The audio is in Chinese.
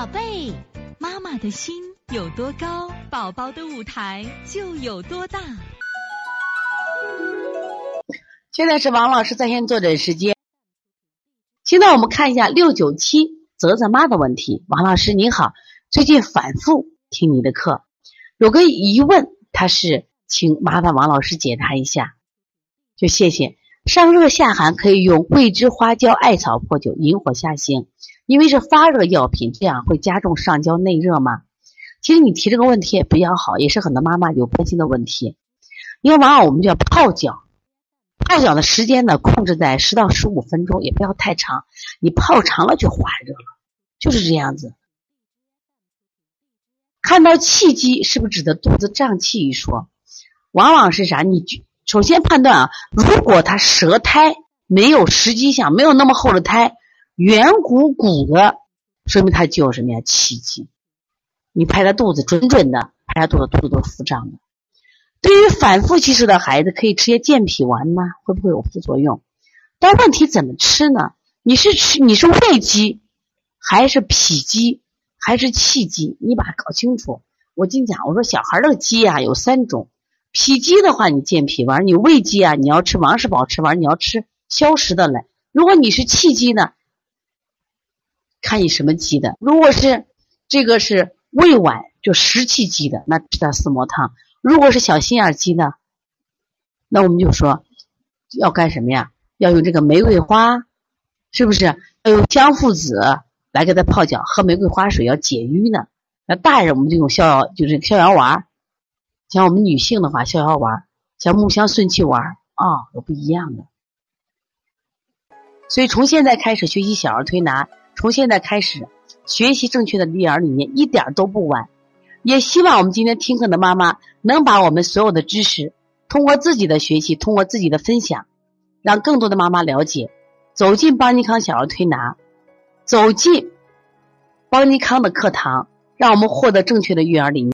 宝贝，妈妈的心有多高，宝宝的舞台就有多大。现在是王老师在线坐诊时间。现在我们看一下六九七泽泽妈的问题。王老师您好，最近反复听你的课，有个疑问，他是请麻烦王老师解答一下，就谢谢。上热下寒可以用桂枝花椒艾草破酒，引火下行。因为是发热药品，这样会加重上焦内热吗？其实你提这个问题也比较好，也是很多妈妈有关心的问题。因为往往我们就要泡脚，泡脚的时间呢控制在十到十五分钟，也不要太长。你泡长了就化热了，就是这样子。看到气机是不是指的肚子胀气一说？往往是啥？你首先判断啊，如果他舌苔没有实际上没有那么厚的苔。圆鼓鼓的，说明他就有什么呀？气机。你拍他肚子，准准的拍他肚子，肚子都是腹胀的。对于反复积食的孩子，可以吃些健脾丸吗？会不会有副作用？但问题怎么吃呢？你是吃你是胃积，还是脾积，还是气积？你把它搞清楚。我跟你讲，我说小孩的积啊有三种，脾积的话你健脾丸，你胃积啊你要吃王氏保吃丸，你要吃消食的来。如果你是气积呢？看你什么积的，如果是这个是胃脘就湿气积的，那吃点四磨汤；如果是小心眼积的，那我们就说要干什么呀？要用这个玫瑰花，是不是？要用姜附子来给他泡脚，喝玫瑰花水要解瘀呢。那大人我们就用逍遥，就是逍遥丸。像我们女性的话，逍遥丸，像木香顺气丸啊，有不一样的。所以从现在开始学习小儿推拿。从现在开始学习正确的育儿理念一点都不晚，也希望我们今天听课的妈妈能把我们所有的知识通过自己的学习，通过自己的分享，让更多的妈妈了解，走进邦尼康小儿推拿，走进邦尼康的课堂，让我们获得正确的育儿理念。